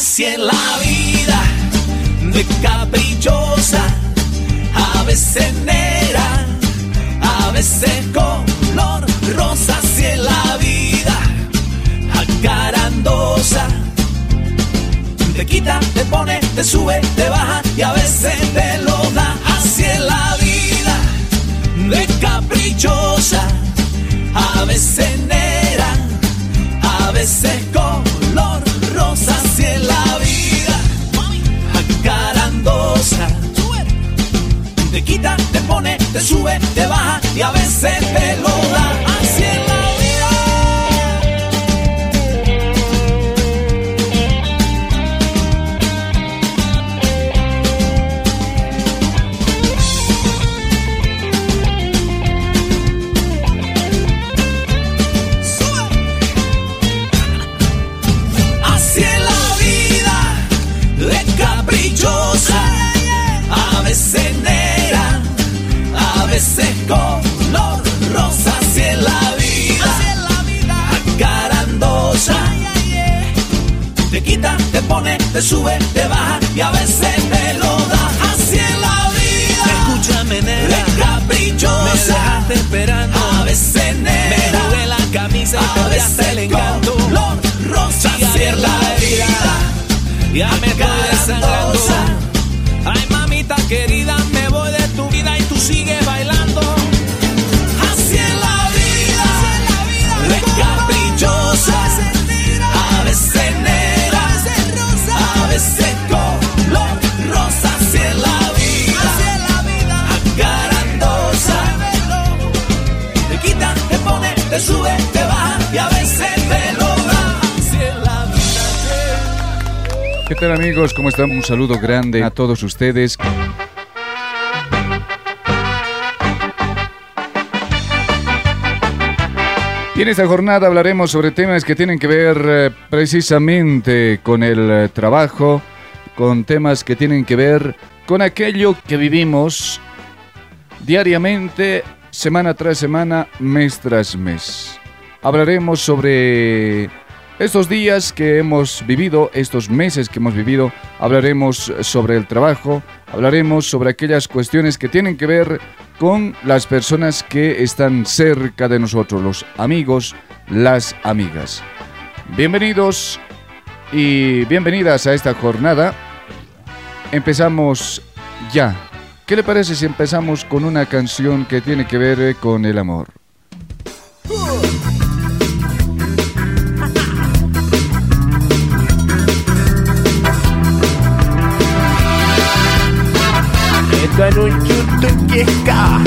Así en la vida, de caprichosa, a veces negra, a veces color rosa. Así en la vida, acarandosa. Te quita, te pone, te sube, te baja y a veces te lo da. Así en la vida, de caprichosa, a veces negra, a veces y a pone, te sube, te baja y a veces te lo da. Así en la vida, Escúchame, nena. de caprichosa, Me dejaste esperando. a veces Me negra. jugué la camisa y A cambiaste el veces encanto. color rosa así en la vida Ya me estoy desangrando. Ay, mamita querida, me voy de tu vida y tú sigues tal amigos? ¿Cómo están? Un saludo grande a todos ustedes. Y en esta jornada hablaremos sobre temas que tienen que ver eh, precisamente con el eh, trabajo, con temas que tienen que ver con aquello que vivimos diariamente, semana tras semana, mes tras mes. Hablaremos sobre estos días que hemos vivido, estos meses que hemos vivido, hablaremos sobre el trabajo, hablaremos sobre aquellas cuestiones que tienen que ver con las personas que están cerca de nosotros, los amigos, las amigas. Bienvenidos y bienvenidas a esta jornada. Empezamos ya. ¿Qué le parece si empezamos con una canción que tiene que ver con el amor? Esto es un chutuquesca.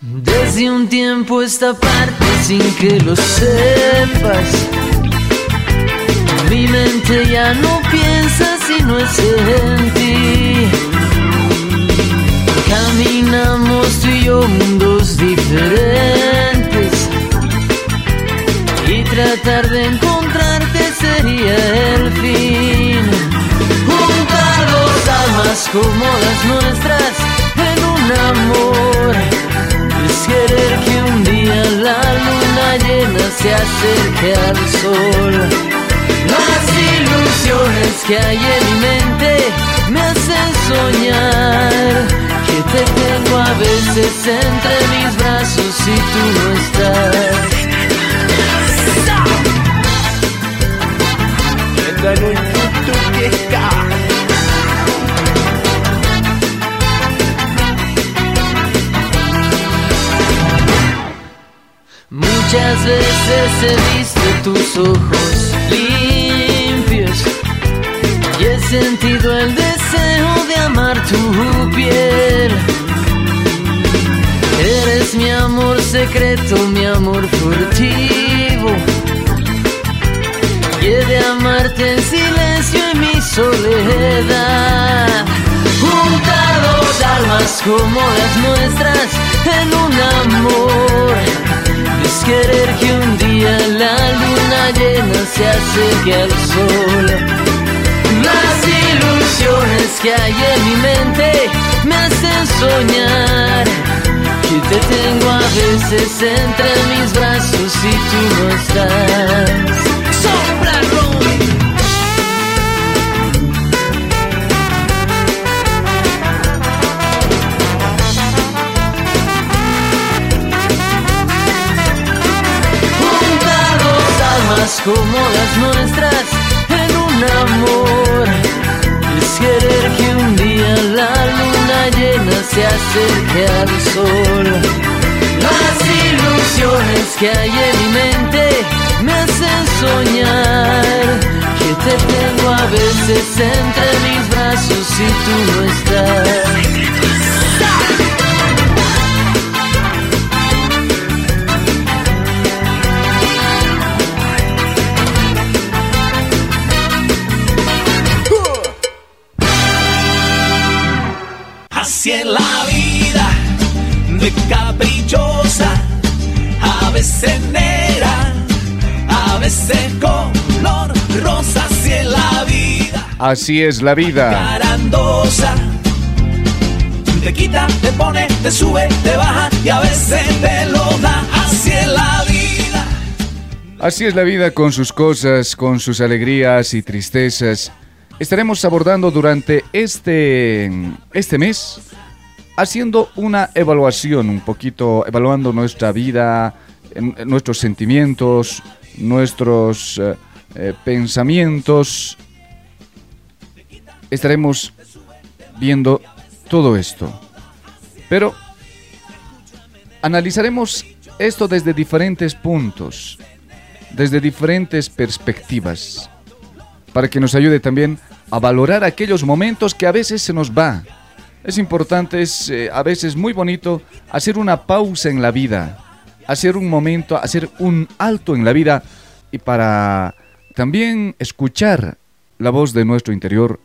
Desde un tiempo esta parte sin que lo sepas. Mi mente ya no piensa si no es en ti. Caminamos tú y yo mundos diferentes. Y tratar de encontrarte sería el fin. Juntar dos almas como las nuestras un amor es querer que un día la luna llena se acerque al sol. Las ilusiones que hay en mi mente me hacen soñar que te tengo a veces entre mis brazos y tú no estás. Muchas veces he visto tus ojos limpios y he sentido el deseo de amar tu piel. Eres mi amor secreto, mi amor furtivo. Y he de amarte en silencio en mi soledad. Juntados almas como las nuestras en un amor. Es querer que un día la luna llena se acerque al sol. Las ilusiones que hay en mi mente me hacen soñar. Que te tengo a veces entre mis brazos y tú no estás. Como las nuestras en un amor. Es querer que un día la luna llena se acerque al sol. Las ilusiones que hay en mi mente me hacen soñar que te tengo a veces entre mis brazos y tú no estás. Así es la vida. Carandosa, te quita, te pone, te sube, te baja y a veces te lo da, así es la vida. Así es la vida con sus cosas, con sus alegrías y tristezas. Estaremos abordando durante este, este mes haciendo una evaluación, un poquito evaluando nuestra vida, nuestros sentimientos, nuestros eh, eh, pensamientos. Estaremos viendo todo esto. Pero analizaremos esto desde diferentes puntos, desde diferentes perspectivas, para que nos ayude también a valorar aquellos momentos que a veces se nos va, es importante, es eh, a veces muy bonito hacer una pausa en la vida, hacer un momento, hacer un alto en la vida y para también escuchar la voz de nuestro interior,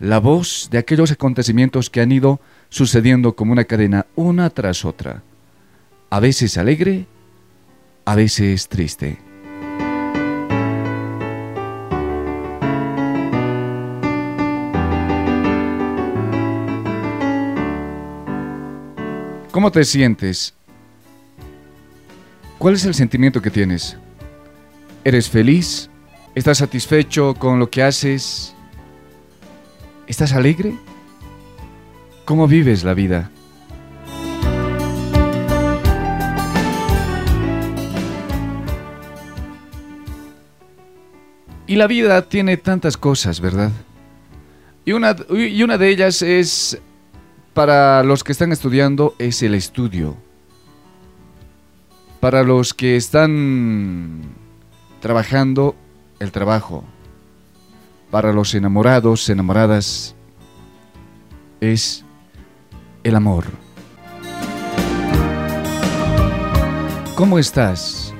la voz de aquellos acontecimientos que han ido sucediendo como una cadena una tras otra, a veces alegre, a veces triste. ¿Cómo te sientes? ¿Cuál es el sentimiento que tienes? ¿Eres feliz? ¿Estás satisfecho con lo que haces? ¿Estás alegre? ¿Cómo vives la vida? Y la vida tiene tantas cosas, ¿verdad? Y una, y una de ellas es para los que están estudiando es el estudio. Para los que están trabajando, el trabajo. Para los enamorados, enamoradas, es el amor. ¿Cómo estás?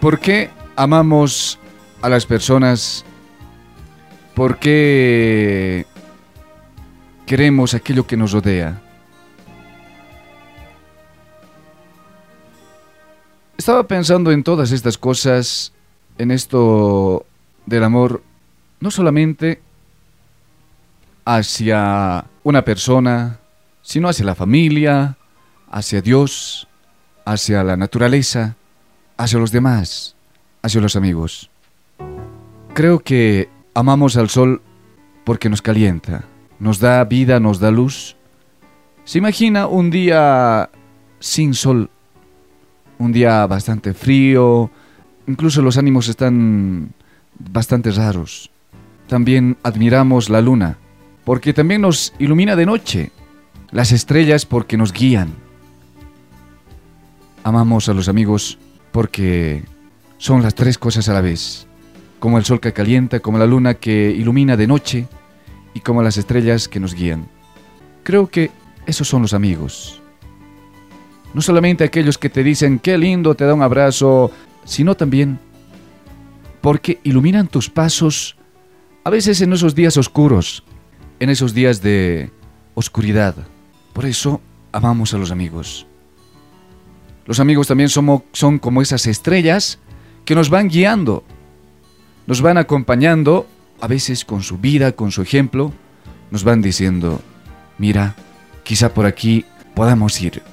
¿Por qué amamos a las personas ¿Por qué queremos aquello que nos rodea? Estaba pensando en todas estas cosas, en esto del amor, no solamente hacia una persona, sino hacia la familia, hacia Dios, hacia la naturaleza, hacia los demás, hacia los amigos. Creo que Amamos al sol porque nos calienta, nos da vida, nos da luz. ¿Se imagina un día sin sol? Un día bastante frío, incluso los ánimos están bastante raros. También admiramos la luna, porque también nos ilumina de noche, las estrellas porque nos guían. Amamos a los amigos porque son las tres cosas a la vez como el sol que calienta, como la luna que ilumina de noche y como las estrellas que nos guían. Creo que esos son los amigos. No solamente aquellos que te dicen qué lindo, te da un abrazo, sino también porque iluminan tus pasos A veces en esos días oscuros, en esos días de oscuridad. Por eso amamos a los amigos. Los amigos también son como esas estrellas que nos van guiando, nos van acompañando, a veces con su vida, con su ejemplo, nos van diciendo, mira, quizá por aquí podamos ir.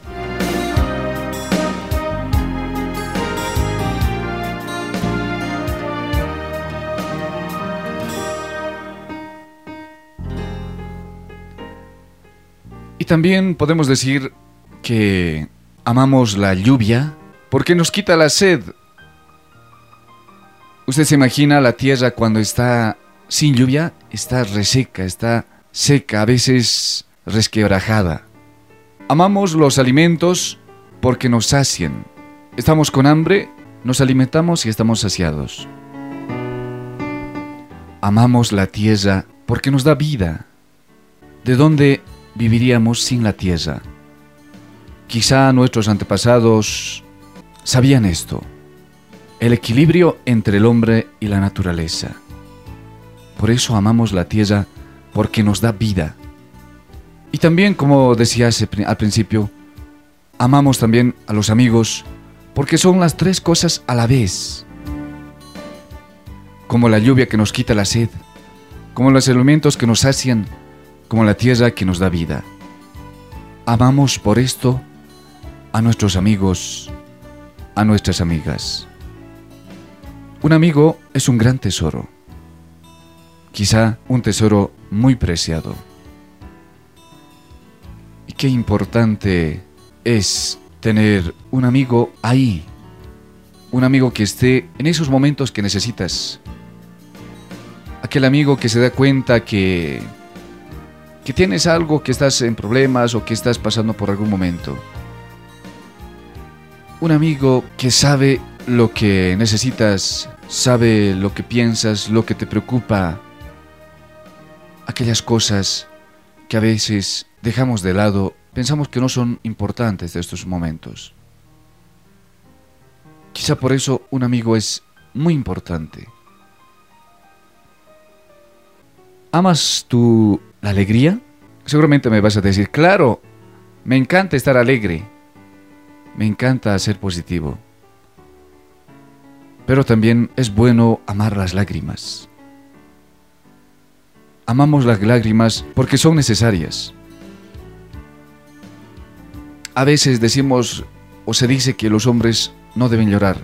También podemos decir que amamos la lluvia porque nos quita la sed. Usted se imagina la tierra cuando está sin lluvia, está reseca, está seca, a veces resquebrajada. Amamos los alimentos porque nos sacian. Estamos con hambre, nos alimentamos y estamos saciados. Amamos la tierra porque nos da vida. ¿De dónde viviríamos sin la tierra? Quizá nuestros antepasados sabían esto, el equilibrio entre el hombre y la naturaleza. Por eso amamos la tierra porque nos da vida. Y también, como decía al principio, amamos también a los amigos porque son las tres cosas a la vez. Como la lluvia que nos quita la sed, como los elementos que nos sacian, como la tierra que nos da vida. Amamos por esto a nuestros amigos, a nuestras amigas. Un amigo es un gran tesoro, quizá un tesoro muy preciado. Y qué importante es tener un amigo ahí, un amigo que esté en esos momentos que necesitas, aquel amigo que se da cuenta que, que tienes algo, que estás en problemas o que estás pasando por algún momento. Un amigo que sabe lo que necesitas, sabe lo que piensas, lo que te preocupa, aquellas cosas que a veces dejamos de lado, pensamos que no son importantes de estos momentos. Quizá por eso un amigo es muy importante. ¿Amas tú la alegría? Seguramente me vas a decir, claro, me encanta estar alegre, me encanta ser positivo, pero también es bueno amar las lágrimas. Amamos las lágrimas porque son necesarias. A veces decimos o se dice que los hombres no deben llorar.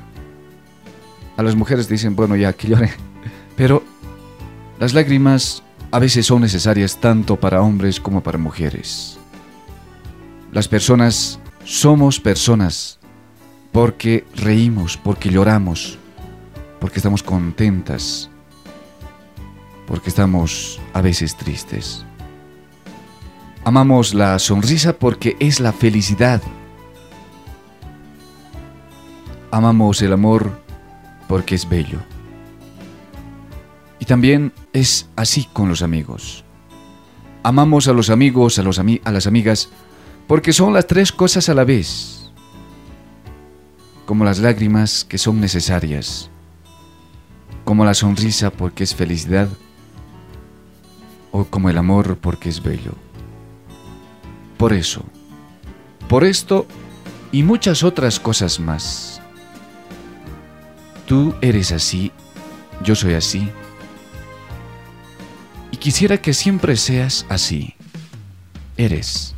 A las mujeres dicen, bueno, ya que llore. Pero las lágrimas a veces son necesarias tanto para hombres como para mujeres. Las personas somos personas porque reímos, porque lloramos, porque estamos contentas, porque estamos a veces tristes. Amamos la sonrisa porque es la felicidad. Amamos el amor porque es bello. Y también es así con los amigos. Amamos a los amigos, a, a las amigas, porque son las tres cosas a la vez, como las lágrimas que son necesarias, como la sonrisa porque es felicidad, o como el amor porque es bello. Por eso, por esto y muchas otras cosas más. Tú eres así, yo soy así, y quisiera que siempre seas así. Eres.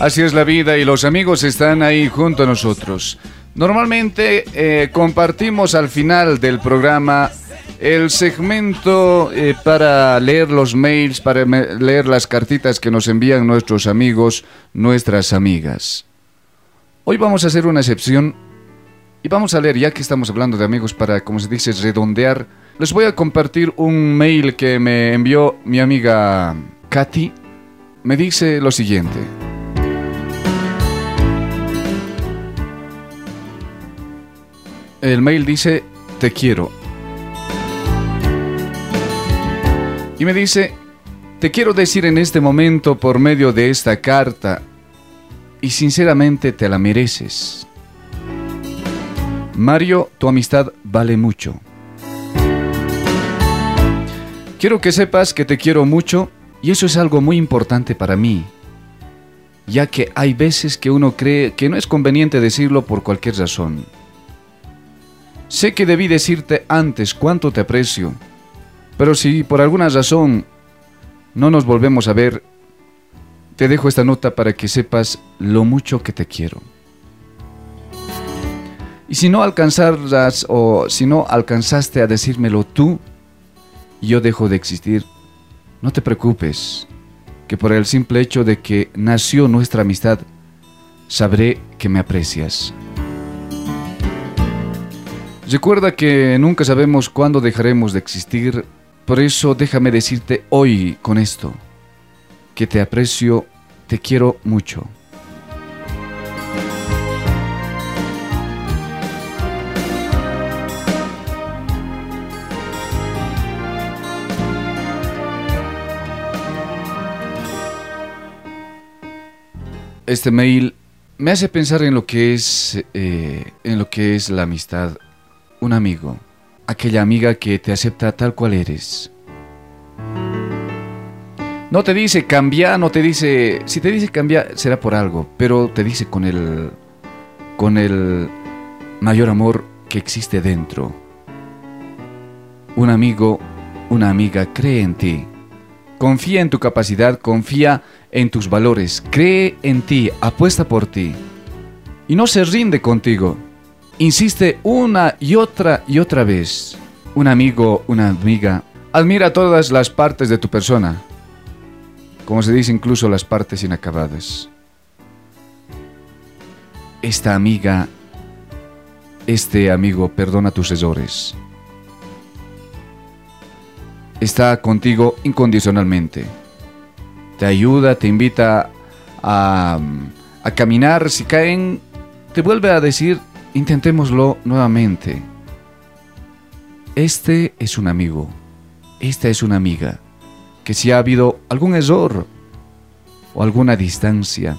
Así es la vida y los amigos están ahí junto a nosotros. Normalmente eh, compartimos al final del programa el segmento eh, para leer los mails, para leer las cartitas que nos envían nuestros amigos, nuestras amigas. Hoy vamos a hacer una excepción y vamos a leer, ya que estamos hablando de amigos, para, como se dice, redondear. Les voy a compartir un mail que me envió mi amiga Katy. Me dice lo siguiente. El mail dice, te quiero. Y me dice, te quiero decir en este momento por medio de esta carta, y sinceramente te la mereces. Mario, tu amistad vale mucho. Quiero que sepas que te quiero mucho y eso es algo muy importante para mí, ya que hay veces que uno cree que no es conveniente decirlo por cualquier razón. Sé que debí decirte antes cuánto te aprecio, pero si por alguna razón no nos volvemos a ver, te dejo esta nota para que sepas lo mucho que te quiero. Y si no alcanzarás o si no alcanzaste a decírmelo tú, yo dejo de existir. No te preocupes, que por el simple hecho de que nació nuestra amistad, sabré que me aprecias. Recuerda que nunca sabemos cuándo dejaremos de existir, por eso déjame decirte hoy con esto, que te aprecio, te quiero mucho. Este mail me hace pensar en lo que es eh, en lo que es la amistad un amigo aquella amiga que te acepta tal cual eres. No te dice cambia no te dice si te dice cambia será por algo pero te dice con el con el mayor amor que existe dentro. Un amigo una amiga cree en ti. Confía en tu capacidad confía en tus valores, cree en ti, apuesta por ti. Y no se rinde contigo. Insiste una y otra y otra vez. Un amigo, una amiga, admira todas las partes de tu persona, como se dice incluso las partes inacabadas. Esta amiga, este amigo perdona tus errores. Está contigo incondicionalmente te ayuda, te invita a, a caminar. Si caen, te vuelve a decir, intentémoslo nuevamente. Este es un amigo, esta es una amiga, que si ha habido algún error o alguna distancia,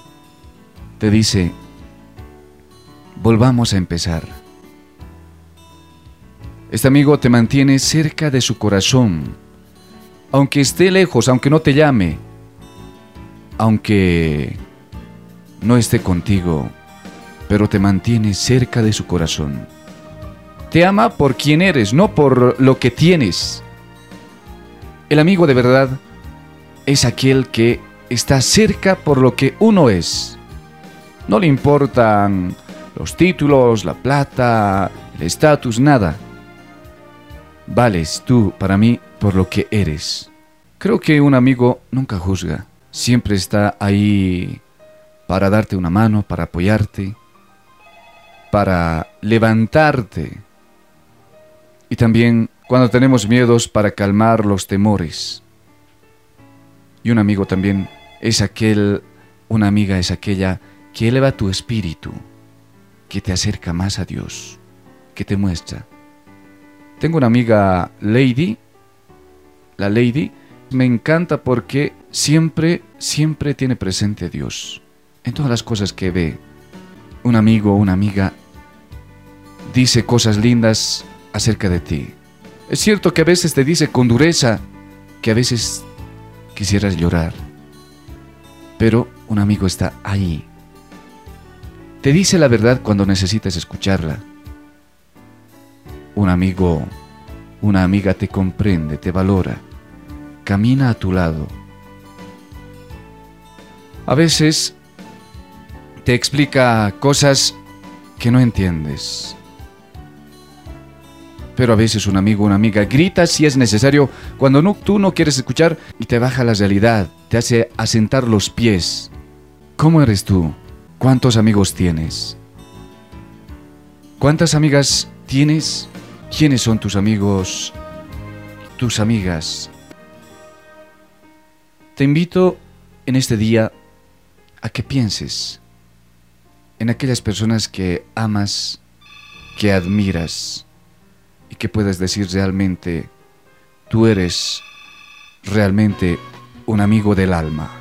te dice, volvamos a empezar. Este amigo te mantiene cerca de su corazón, aunque esté lejos, aunque no te llame, aunque no esté contigo, pero te mantiene cerca de su corazón. Te ama por quien eres, no por lo que tienes. El amigo de verdad es aquel que está cerca por lo que uno es. No le importan los títulos, la plata, el estatus, nada. Vales tú para mí por lo que eres. Creo que un amigo nunca juzga siempre está ahí para darte una mano, para apoyarte, para levantarte. Y también cuando tenemos miedos para calmar los temores. Y un amigo también es aquel, una amiga es aquella que eleva tu espíritu, que te acerca más a Dios, que te muestra. Tengo una amiga Lady, la Lady, me encanta porque siempre, siempre tiene presente a Dios. En todas las cosas que ve, un amigo o una amiga dice cosas lindas acerca de ti. Es cierto que a veces te dice con dureza que a veces quisieras llorar, pero un amigo está ahí. Te dice la verdad cuando necesitas escucharla. Un amigo, una amiga te comprende, te valora, camina a tu lado a veces te explica cosas que no entiendes. Pero a veces un amigo o una amiga grita si es necesario cuando tú no quieres escuchar y te baja la realidad, te hace asentar los pies. ¿Cómo eres tú? ¿Cuántos amigos tienes? ¿Cuántas amigas tienes? ¿Quiénes son tus amigos? Tus amigas. Te invito en este día a que pienses en aquellas personas que amas, que admiras y que puedas decir realmente, tú eres realmente un amigo del alma.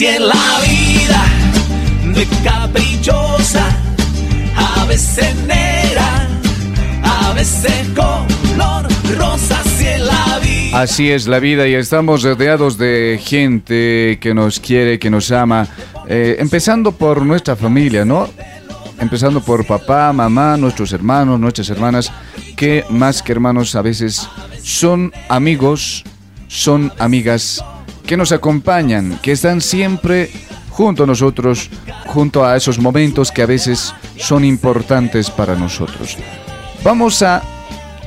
Así es la vida de caprichosa, a veces negra, a veces color rosa, la vida. Así es la vida y estamos rodeados de gente que nos quiere, que nos ama, eh, empezando por nuestra familia, ¿no? Empezando por papá, mamá, nuestros hermanos, nuestras hermanas, que más que hermanos a veces son amigos, son amigas que nos acompañan, que están siempre junto a nosotros, junto a esos momentos que a veces son importantes para nosotros. Vamos a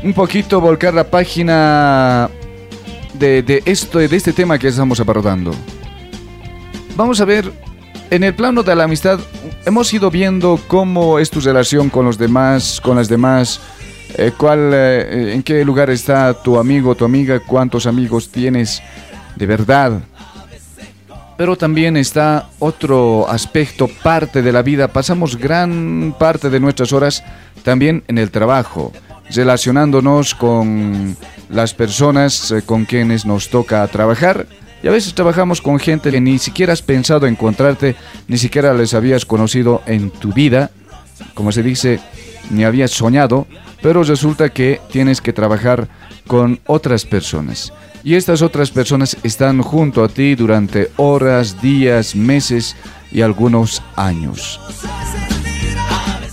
un poquito volcar la página de, de esto, de este tema que estamos abordando. Vamos a ver, en el plano de la amistad, hemos ido viendo cómo es tu relación con los demás, con las demás, eh, cuál, eh, en qué lugar está tu amigo, tu amiga, cuántos amigos tienes de verdad. Pero también está otro aspecto, parte de la vida. Pasamos gran parte de nuestras horas también en el trabajo, relacionándonos con las personas eh, con quienes nos toca trabajar. Y a veces trabajamos con gente que ni siquiera has pensado encontrarte, ni siquiera les habías conocido en tu vida, como se dice, ni habías soñado, pero resulta que tienes que trabajar con otras personas. Y estas otras personas están junto a ti durante horas, días, meses y algunos años.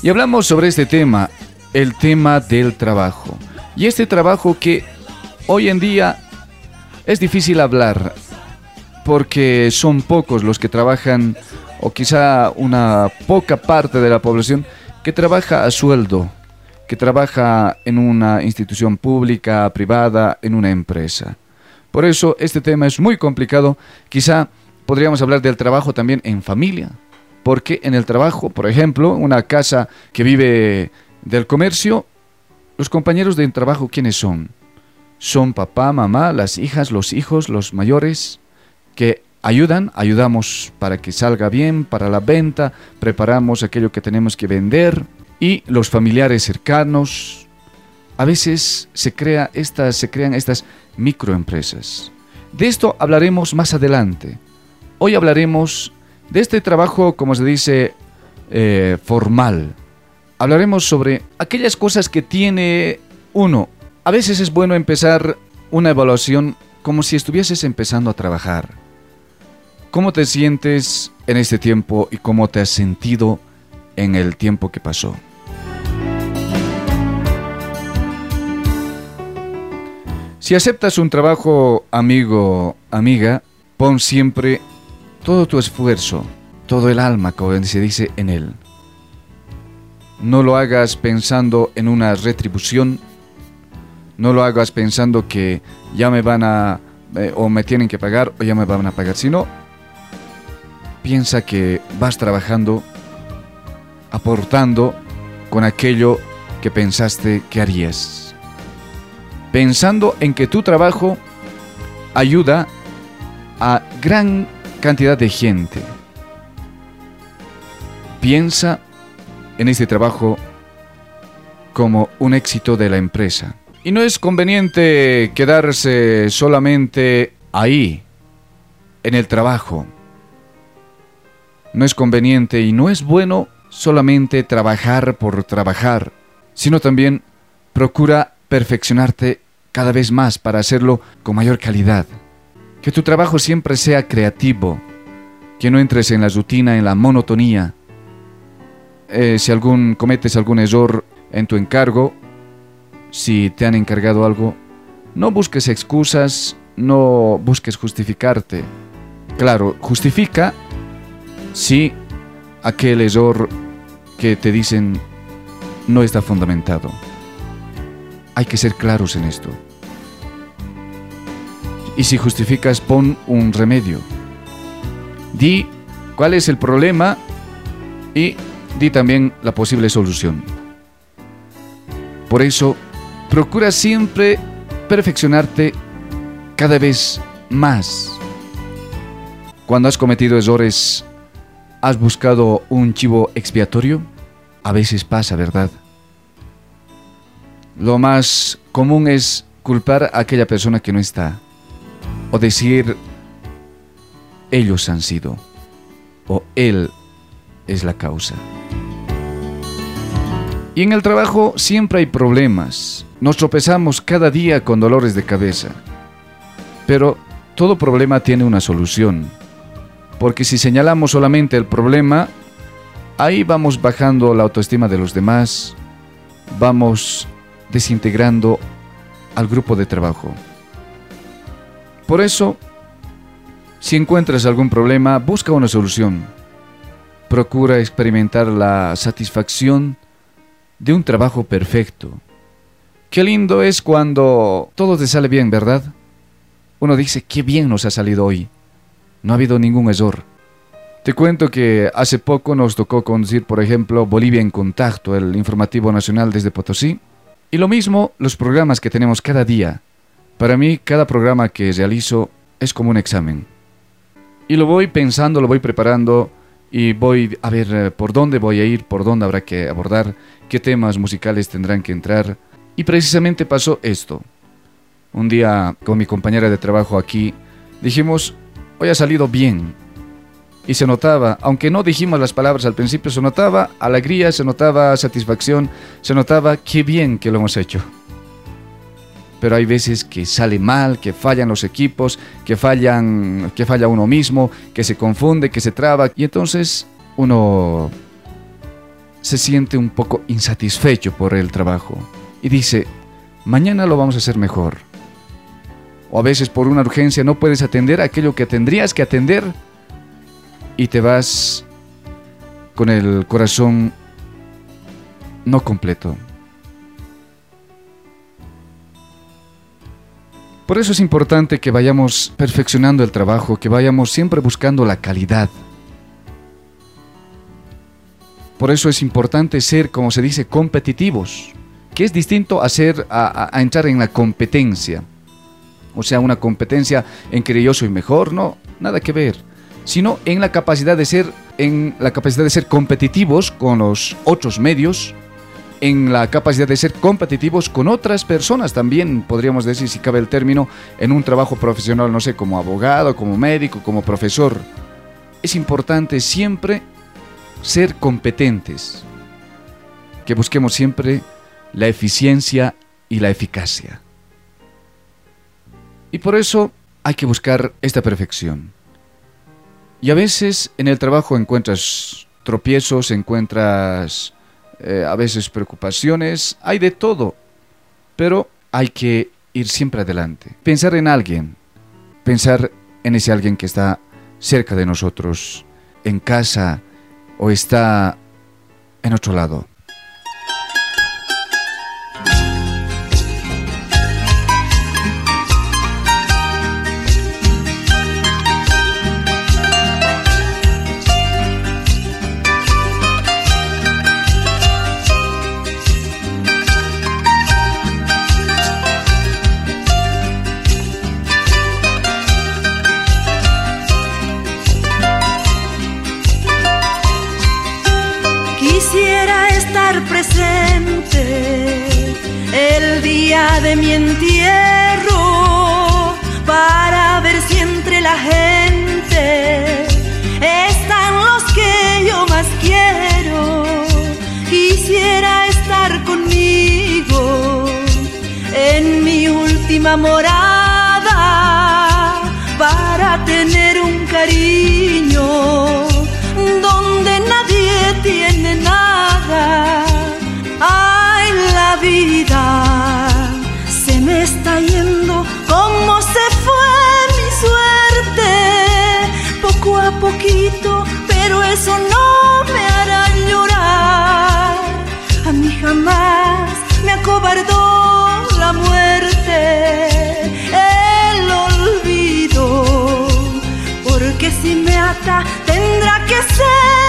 Y hablamos sobre este tema, el tema del trabajo. Y este trabajo que hoy en día es difícil hablar porque son pocos los que trabajan o quizá una poca parte de la población que trabaja a sueldo, que trabaja en una institución pública, privada, en una empresa. Por eso este tema es muy complicado. Quizá podríamos hablar del trabajo también en familia, porque en el trabajo, por ejemplo, una casa que vive del comercio, los compañeros de trabajo, ¿quiénes son? Son papá, mamá, las hijas, los hijos, los mayores, que ayudan, ayudamos para que salga bien, para la venta, preparamos aquello que tenemos que vender, y los familiares cercanos, a veces se, crea estas, se crean estas microempresas. De esto hablaremos más adelante. Hoy hablaremos de este trabajo, como se dice, eh, formal. Hablaremos sobre aquellas cosas que tiene uno. A veces es bueno empezar una evaluación como si estuvieses empezando a trabajar. ¿Cómo te sientes en este tiempo y cómo te has sentido en el tiempo que pasó? Si aceptas un trabajo, amigo, amiga, pon siempre todo tu esfuerzo, todo el alma, como se dice en él. No lo hagas pensando en una retribución, no lo hagas pensando que ya me van a, eh, o me tienen que pagar, o ya me van a pagar, sino piensa que vas trabajando, aportando con aquello que pensaste que harías. Pensando en que tu trabajo ayuda a gran cantidad de gente. Piensa en este trabajo como un éxito de la empresa. Y no es conveniente quedarse solamente ahí, en el trabajo. No es conveniente y no es bueno solamente trabajar por trabajar, sino también procura perfeccionarte cada vez más para hacerlo con mayor calidad. Que tu trabajo siempre sea creativo, que no entres en la rutina, en la monotonía. Eh, si algún, cometes algún error en tu encargo, si te han encargado algo, no busques excusas, no busques justificarte. Claro, justifica si aquel error que te dicen no está fundamentado. Hay que ser claros en esto. Y si justificas, pon un remedio. Di cuál es el problema y di también la posible solución. Por eso, procura siempre perfeccionarte cada vez más. Cuando has cometido errores, ¿has buscado un chivo expiatorio? A veces pasa, ¿verdad? Lo más común es culpar a aquella persona que no está o decir ellos han sido o él es la causa. Y en el trabajo siempre hay problemas. Nos tropezamos cada día con dolores de cabeza. Pero todo problema tiene una solución. Porque si señalamos solamente el problema, ahí vamos bajando la autoestima de los demás, vamos desintegrando al grupo de trabajo. Por eso, si encuentras algún problema, busca una solución. Procura experimentar la satisfacción de un trabajo perfecto. Qué lindo es cuando todo te sale bien, ¿verdad? Uno dice, qué bien nos ha salido hoy. No ha habido ningún error. Te cuento que hace poco nos tocó conducir, por ejemplo, Bolivia en Contacto, el informativo nacional desde Potosí. Y lo mismo los programas que tenemos cada día. Para mí, cada programa que realizo es como un examen. Y lo voy pensando, lo voy preparando y voy a ver eh, por dónde voy a ir, por dónde habrá que abordar, qué temas musicales tendrán que entrar. Y precisamente pasó esto. Un día con mi compañera de trabajo aquí dijimos, hoy ha salido bien. Y se notaba, aunque no dijimos las palabras al principio, se notaba alegría, se notaba satisfacción, se notaba qué bien que lo hemos hecho pero hay veces que sale mal, que fallan los equipos, que fallan, que falla uno mismo, que se confunde, que se traba y entonces uno se siente un poco insatisfecho por el trabajo y dice, mañana lo vamos a hacer mejor. O a veces por una urgencia no puedes atender aquello que tendrías que atender y te vas con el corazón no completo. Por eso es importante que vayamos perfeccionando el trabajo, que vayamos siempre buscando la calidad. Por eso es importante ser, como se dice, competitivos, que es distinto a, ser, a, entrar en la competencia. O sea, una competencia en que yo soy mejor, no, nada que ver. Sino en la capacidad de ser, en la capacidad de ser competitivos con los otros medios en la capacidad de ser competitivos con otras personas también, podríamos decir, si cabe el término, en un trabajo profesional, no sé, como abogado, como médico, como profesor. Es importante siempre ser competentes, que busquemos siempre la eficiencia y la eficacia. Y por eso hay que buscar esta perfección. Y a veces en el trabajo encuentras tropiezos, encuentras eh, a veces preocupaciones, hay de todo, pero hay que ir siempre adelante. Pensar en alguien, pensar en ese alguien que está cerca de nosotros, en casa o está en otro lado. Última said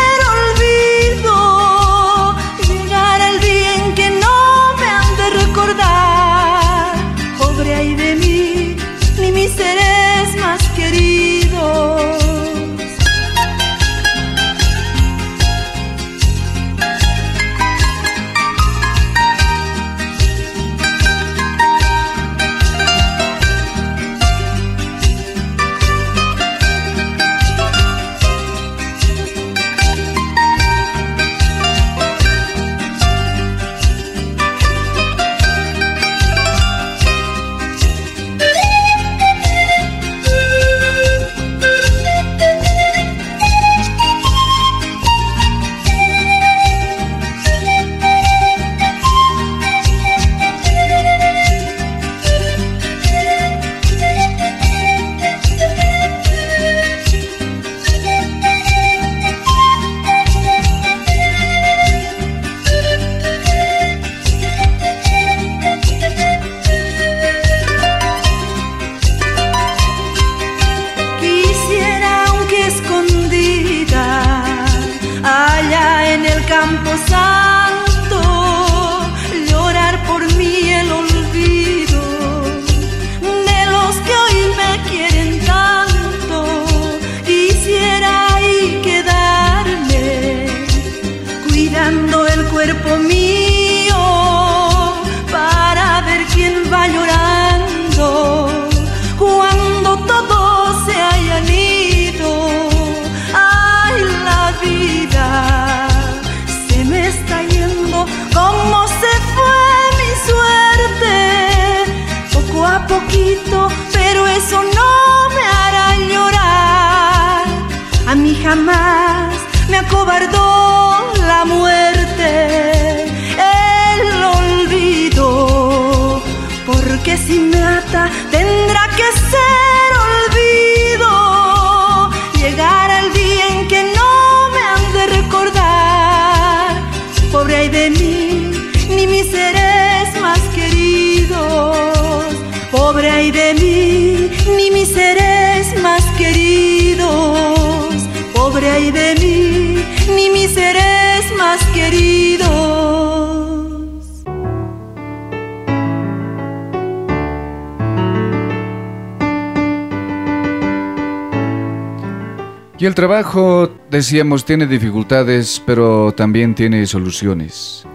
Y el trabajo, decíamos, tiene dificultades, pero también tiene soluciones.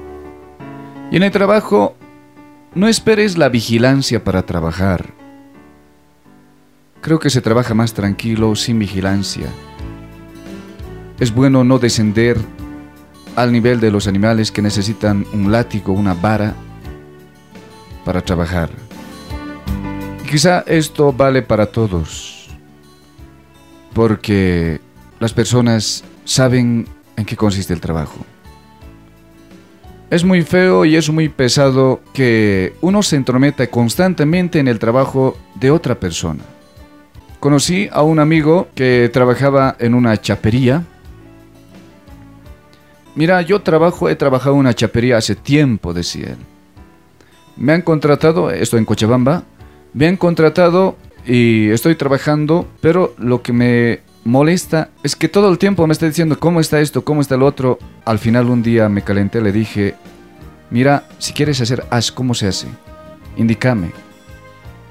Y en el trabajo, no esperes la vigilancia para trabajar. Creo que se trabaja más tranquilo, sin vigilancia. Es bueno no descender al nivel de los animales que necesitan un látigo, una vara para trabajar. Y quizá esto vale para todos, porque las personas saben en qué consiste el trabajo. Es muy feo y es muy pesado que uno se entrometa constantemente en el trabajo de otra persona. Conocí a un amigo que trabajaba en una chapería. Mira, yo trabajo, he trabajado en una chapería hace tiempo, decía él. Me han contratado, estoy en Cochabamba, me han contratado y estoy trabajando, pero lo que me molesta es que todo el tiempo me está diciendo cómo está esto, cómo está el otro. Al final un día me calenté, le dije, mira, si quieres hacer, haz cómo se hace, indícame.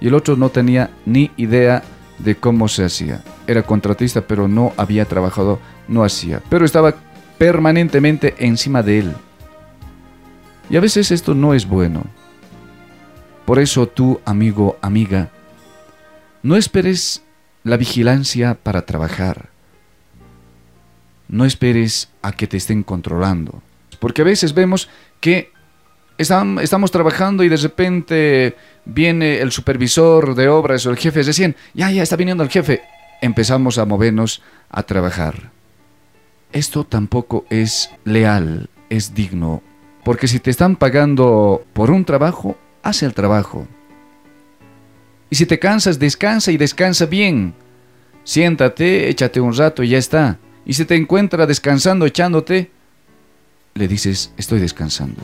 Y el otro no tenía ni idea de cómo se hacía. Era contratista, pero no había trabajado, no hacía. Pero estaba permanentemente encima de él. Y a veces esto no es bueno. Por eso tú, amigo, amiga, no esperes la vigilancia para trabajar. No esperes a que te estén controlando. Porque a veces vemos que estamos trabajando y de repente viene el supervisor de obras o el jefe, decían, ya, ya está viniendo el jefe. Empezamos a movernos a trabajar. Esto tampoco es leal, es digno. Porque si te están pagando por un trabajo, haz el trabajo. Y si te cansas, descansa y descansa bien. Siéntate, échate un rato y ya está. Y si te encuentra descansando, echándote, le dices, estoy descansando.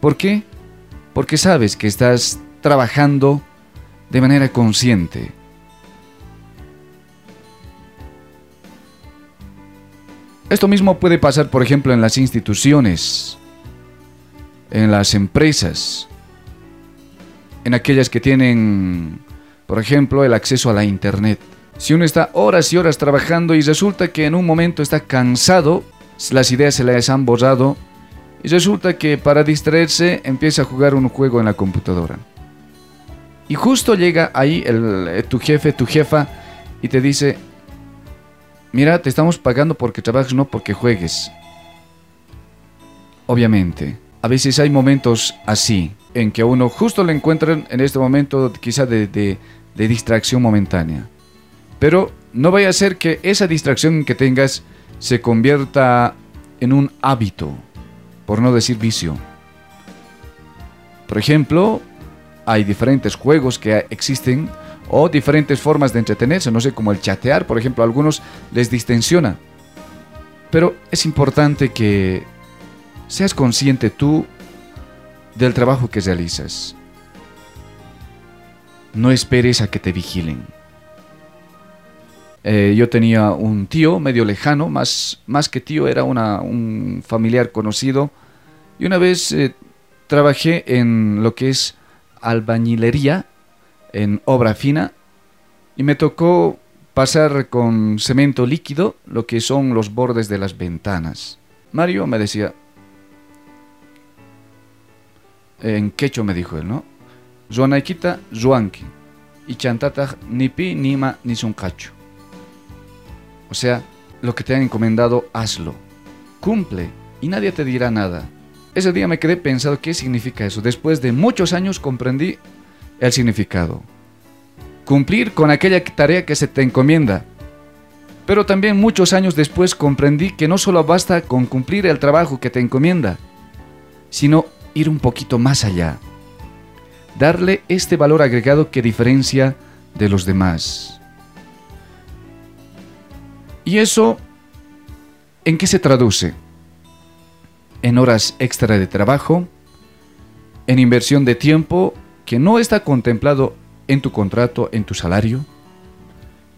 ¿Por qué? Porque sabes que estás trabajando de manera consciente. Esto mismo puede pasar, por ejemplo, en las instituciones, en las empresas, en aquellas que tienen, por ejemplo, el acceso a la Internet. Si uno está horas y horas trabajando y resulta que en un momento está cansado, las ideas se les han borrado y resulta que para distraerse empieza a jugar un juego en la computadora. Y justo llega ahí eh, tu jefe, tu jefa y te dice, mira, te estamos pagando porque trabajes, no porque juegues. Obviamente, a veces hay momentos así, en que a uno justo le encuentran en este momento quizá de, distracción momentánea. Pero no vaya a ser que esa distracción que tengas se convierta en un hábito, por no decir vicio. Por ejemplo, hay diferentes juegos que existen o diferentes formas de entretenerse, no sé, como el chatear, por ejemplo, a algunos les distensiona. Pero es importante que seas consciente tú del trabajo que realizas. No esperes a que te vigilen. Eh, yo tenía un tío medio lejano, más, más que tío, era un familiar conocido. Y una vez eh, trabajé en lo que es albañilería, en obra fina, y me tocó pasar con cemento líquido lo que son los bordes de las ventanas. Mario me decía, en quechua me dijo él, ¿no? Zuanaikita, zuanki. Y chantata, ni pi, ni ma, ni cacho. O sea, lo que te han encomendado, hazlo. Cumple y nadie te dirá nada. Ese día me quedé pensando qué significa eso. Después de muchos años comprendí el significado. Cumplir con aquella tarea que se te encomienda. Pero también muchos años después comprendí que no solo basta con cumplir el trabajo que te encomienda, sino ir un poquito más allá, darle este valor agregado que diferencia de los demás. ¿Y eso en qué se traduce? En horas extra de trabajo, en inversión de tiempo que no está contemplado en tu contrato, en tu salario,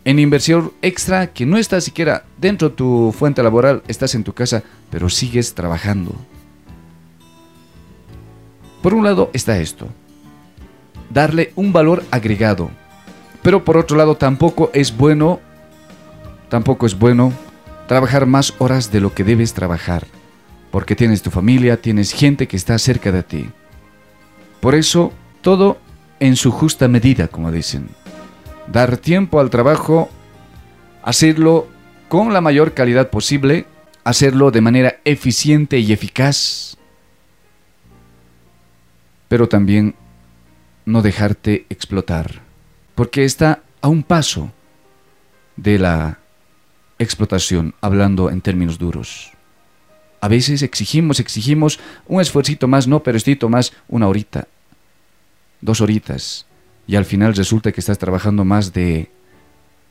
en inversión extra que no está siquiera dentro de tu fuente laboral, estás en tu casa, pero sigues trabajando. Por un lado está esto, darle un valor agregado, pero por otro lado tampoco es bueno, tampoco es bueno trabajar más horas de lo que debes trabajar. porque tienes tu familia, tienes gente que está cerca de ti. Por eso, todo en su justa medida, como dicen. Dar tiempo al trabajo, hacerlo con la mayor calidad posible, hacerlo de manera eficiente y eficaz, pero también no dejarte explotar, porque está a un paso de la explotación, hablando en términos duros. A veces exigimos, exigimos un esfuerzo más, no, pero estito más, una horita, dos horitas, y al final resulta que estás trabajando más de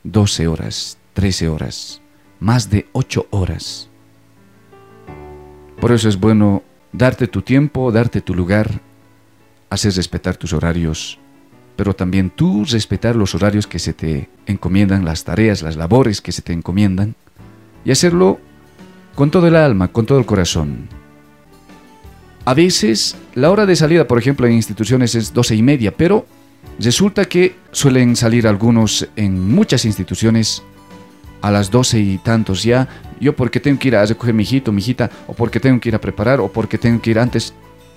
12 horas, 13 horas, más de 8 horas. Por eso es bueno darte tu tiempo, darte tu lugar, hacer respetar tus horarios, pero también tú respetar los horarios que se te encomiendan, las tareas, las labores que se te encomiendan, y hacerlo con todo el alma, con todo el corazón. A veces la hora de salida, por ejemplo, en instituciones es doce y media, pero resulta que suelen salir algunos en muchas instituciones a las doce y tantos ya. Yo porque tengo que ir a recoger mi hijito, mi hijita, o porque tengo que ir a preparar, o porque tengo que ir antes,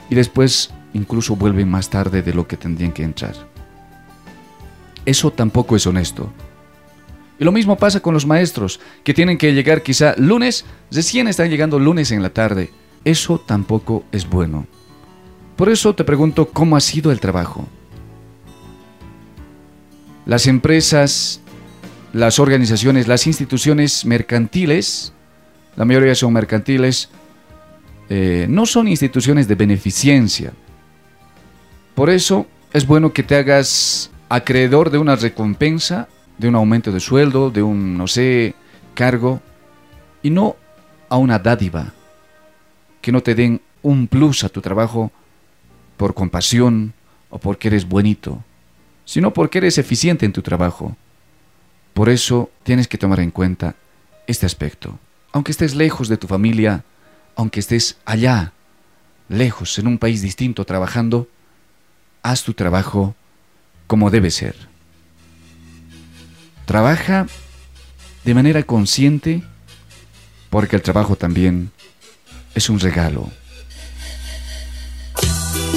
y después incluso vuelven más tarde de lo que tendrían que entrar. Eso tampoco es honesto. Y lo mismo pasa con los maestros, que tienen que llegar quizá lunes, recién están llegando lunes en la tarde. Eso tampoco es bueno. Por eso te pregunto cómo ha sido el trabajo. Las empresas, las organizaciones, las instituciones mercantiles, la mayoría son mercantiles, eh, no son instituciones de beneficencia. Por eso es bueno que te hagas acreedor de una recompensa de un aumento de sueldo, de un, no sé, cargo, y no a una dádiva, que no te den un plus a tu trabajo por compasión o porque eres bonito, sino porque eres eficiente en tu trabajo. Por eso tienes que tomar en cuenta este aspecto. Aunque estés lejos de tu familia, aunque estés allá, lejos, en un país distinto, trabajando, haz tu trabajo como debe ser. Trabaja de manera consciente porque el trabajo también es un regalo.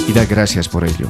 Y da gracias por ello.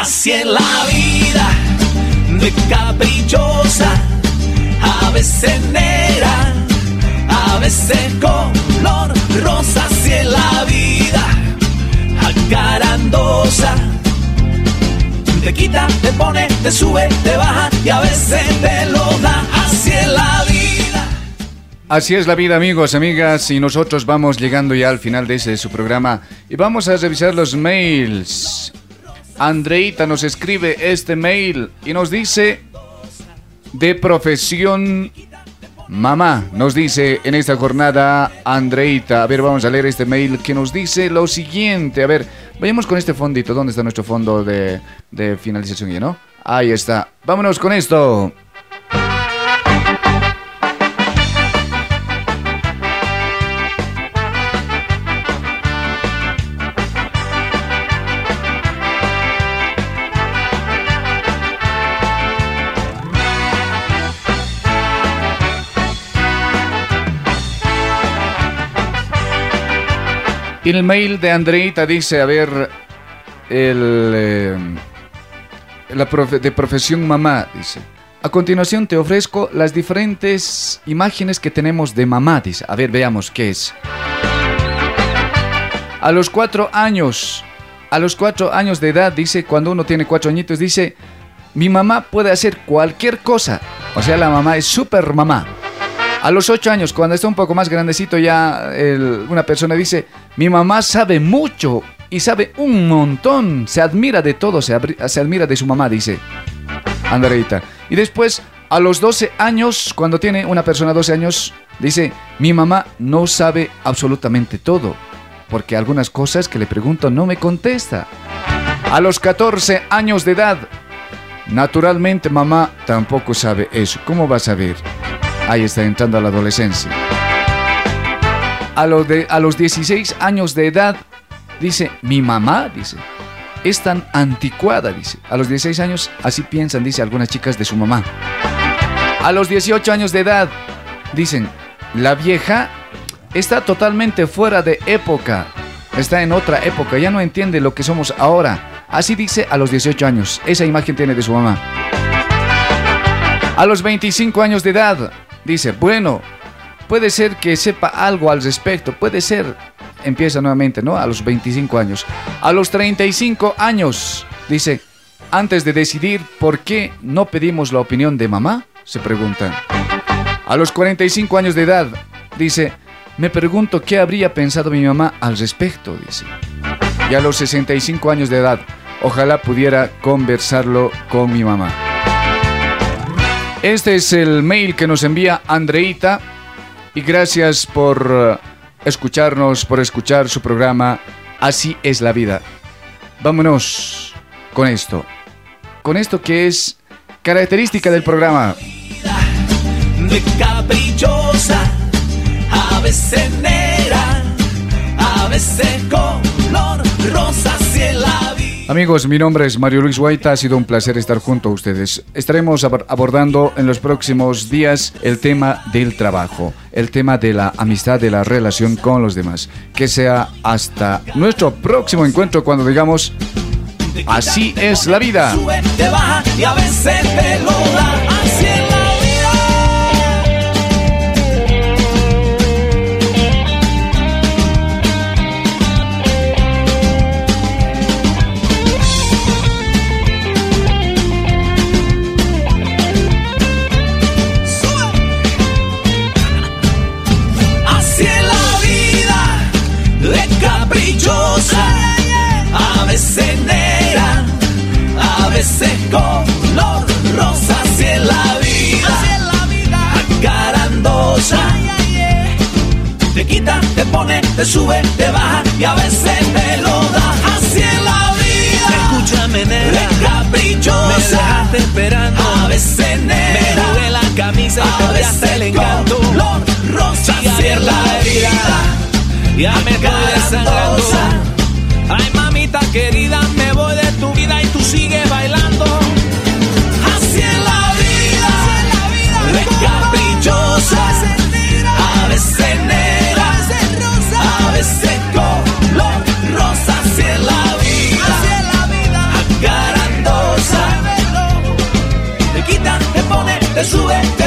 Así es la vida, de caprichosa, a veces negra, a veces color rosa. Así es la vida, acarandosa. Te quita, te pone, te sube, te baja y a veces te lo da. Así es la vida. Así es la vida, amigos, amigas, y nosotros vamos llegando ya al final de ese su programa y vamos a revisar los mails. Andreita nos escribe este mail y nos dice de profesión mamá. Nos dice en esta jornada Andreita. A ver, vamos a leer este mail que nos dice lo siguiente. A ver, vayamos con este fondito. ¿Dónde está nuestro fondo de, finalización no? Ahí está. Vámonos con esto. El mail de Andreita dice, a ver, el, eh, la de profesión mamá, dice. A continuación te ofrezco las diferentes imágenes que tenemos de mamá, dice. A ver, veamos qué es. A los cuatro años, a los cuatro años de edad, dice, cuando uno tiene cuatro añitos, dice, mi mamá puede hacer cualquier cosa. O sea, la mamá es super mamá. A los ocho años, cuando está un poco más grandecito, ya una persona dice, mi mamá sabe mucho y sabe un montón, se admira de todo, se admira de su mamá, dice Andreita. Y después, a los 12 años, cuando tiene una persona 12 años, dice, mi mamá no sabe absolutamente todo, porque algunas cosas que le pregunto no me contesta. A los 14 años de edad, naturalmente mamá tampoco sabe eso. ¿Cómo va a saber? Ahí está entrando a la adolescencia. A los, a los 16 años de edad, dice, mi mamá, dice, es tan anticuada, dice. A los 16 años, así piensan, dice algunas chicas de su mamá. A los 18 años de edad, dicen, la vieja está totalmente fuera de época. Está en otra época, ya no entiende lo que somos ahora. Así dice a los 18 años. Esa imagen tiene de su mamá. A los 25 años de edad, dice, bueno, puede ser que sepa algo al respecto, puede ser. Empieza nuevamente, ¿no? A los 25 años. A los 35 años, dice, antes de decidir por qué no pedimos la opinión de mamá, se pregunta. A los 45 años de edad, dice, me pregunto qué habría pensado mi mamá al respecto, dice. Y a los 65 años de edad, ojalá pudiera conversarlo con mi mamá. Este es el mail que nos envía Andreita y gracias por eh, escucharnos, por escuchar su programa Así es la vida. Vámonos con esto. Con esto que es característica del programa. de caprichosa, a veces negra, a veces color rosa, Amigos, mi nombre es Mario Luis Guaita, ha sido un placer estar junto a ustedes. Estaremos abor- abordando en los próximos días el tema del trabajo, el tema de la amistad, de la relación con los demás. Que sea hasta nuestro próximo encuentro cuando digamos, así es la vida. quita, te pone, te sube, te baja y a veces te lo da así la vida. Escúchame, nena, caprichosa, me dejaste esperando. A veces, nena, me jugué la camisa y a veces el encanto. Color rosa, así la herida, ya me estoy desangrando. Ay, mamita querida, me voy de tu vida y tú sigues bailando. sube.